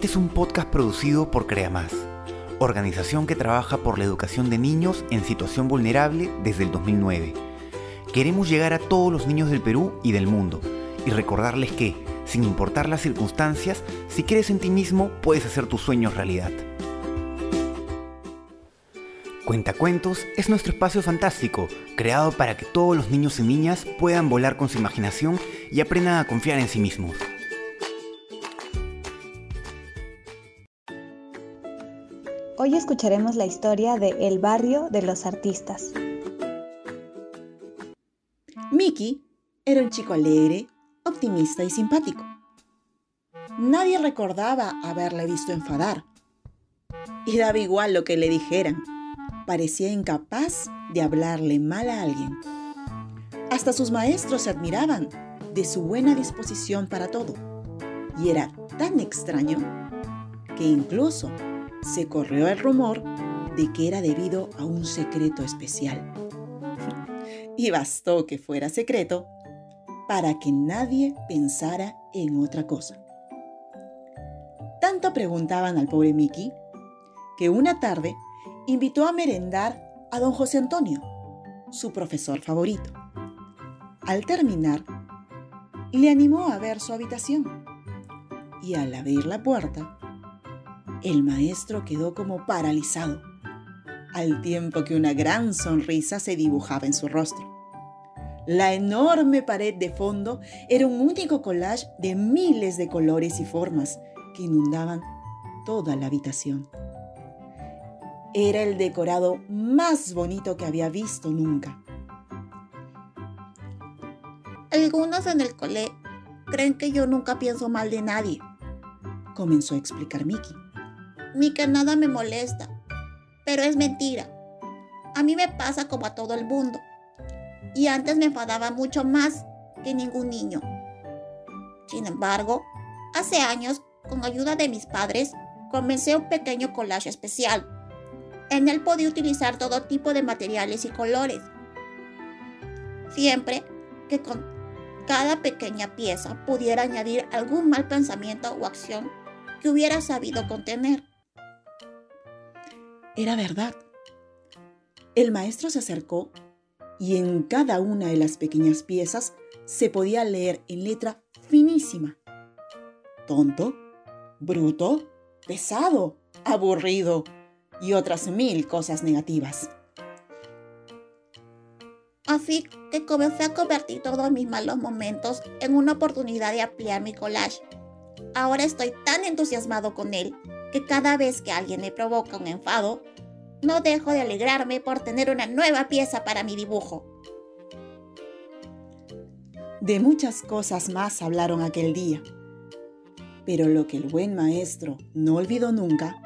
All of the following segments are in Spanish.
Este es un podcast producido por CreaMás, organización que trabaja por la educación de niños en situación vulnerable desde el 2009. Queremos llegar a todos los niños del Perú y del mundo y recordarles que, sin importar las circunstancias, si crees en ti mismo, puedes hacer tus sueños realidad. Cuentacuentos es nuestro espacio fantástico, creado para que todos los niños y niñas puedan volar con su imaginación y aprendan a confiar en sí mismos. Hoy escucharemos la historia de El barrio de los artistas. Mickey era un chico alegre, optimista y simpático. Nadie recordaba haberle visto enfadar. Y daba igual lo que le dijeran. Parecía incapaz de hablarle mal a alguien. Hasta sus maestros se admiraban de su buena disposición para todo. Y era tan extraño que incluso se corrió el rumor de que era debido a un secreto especial. y bastó que fuera secreto para que nadie pensara en otra cosa. Tanto preguntaban al pobre Mickey que una tarde invitó a merendar a don José Antonio, su profesor favorito. Al terminar, le animó a ver su habitación y al abrir la puerta, el maestro quedó como paralizado, al tiempo que una gran sonrisa se dibujaba en su rostro. La enorme pared de fondo era un único collage de miles de colores y formas que inundaban toda la habitación. Era el decorado más bonito que había visto nunca. Algunos en el cole creen que yo nunca pienso mal de nadie, comenzó a explicar Mickey. Ni que nada me molesta, pero es mentira. A mí me pasa como a todo el mundo. Y antes me enfadaba mucho más que ningún niño. Sin embargo, hace años, con ayuda de mis padres, comencé un pequeño collage especial. En él podía utilizar todo tipo de materiales y colores. Siempre que con cada pequeña pieza pudiera añadir algún mal pensamiento o acción que hubiera sabido contener. Era verdad. El maestro se acercó y en cada una de las pequeñas piezas se podía leer en letra finísima. Tonto, bruto, pesado, aburrido y otras mil cosas negativas. Así que comencé a convertir todos mis malos momentos en una oportunidad de ampliar mi collage. Ahora estoy tan entusiasmado con él que cada vez que alguien me provoca un enfado, no dejo de alegrarme por tener una nueva pieza para mi dibujo. De muchas cosas más hablaron aquel día, pero lo que el buen maestro no olvidó nunca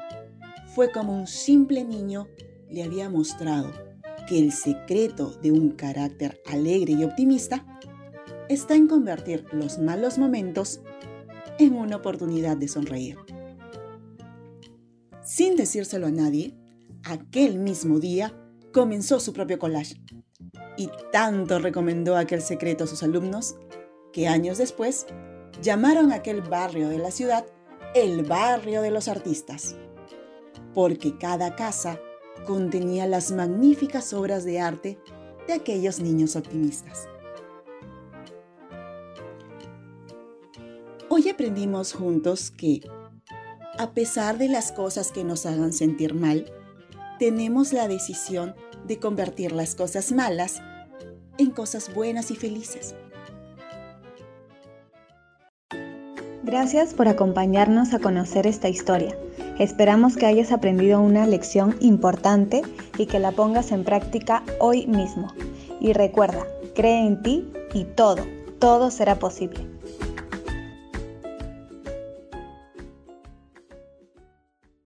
fue como un simple niño le había mostrado que el secreto de un carácter alegre y optimista está en convertir los malos momentos en una oportunidad de sonreír. Sin decírselo a nadie, aquel mismo día comenzó su propio collage y tanto recomendó aquel secreto a sus alumnos que años después llamaron aquel barrio de la ciudad el barrio de los artistas, porque cada casa contenía las magníficas obras de arte de aquellos niños optimistas. Hoy aprendimos juntos que, a pesar de las cosas que nos hagan sentir mal, tenemos la decisión de convertir las cosas malas en cosas buenas y felices. Gracias por acompañarnos a conocer esta historia. Esperamos que hayas aprendido una lección importante y que la pongas en práctica hoy mismo. Y recuerda, cree en ti y todo, todo será posible.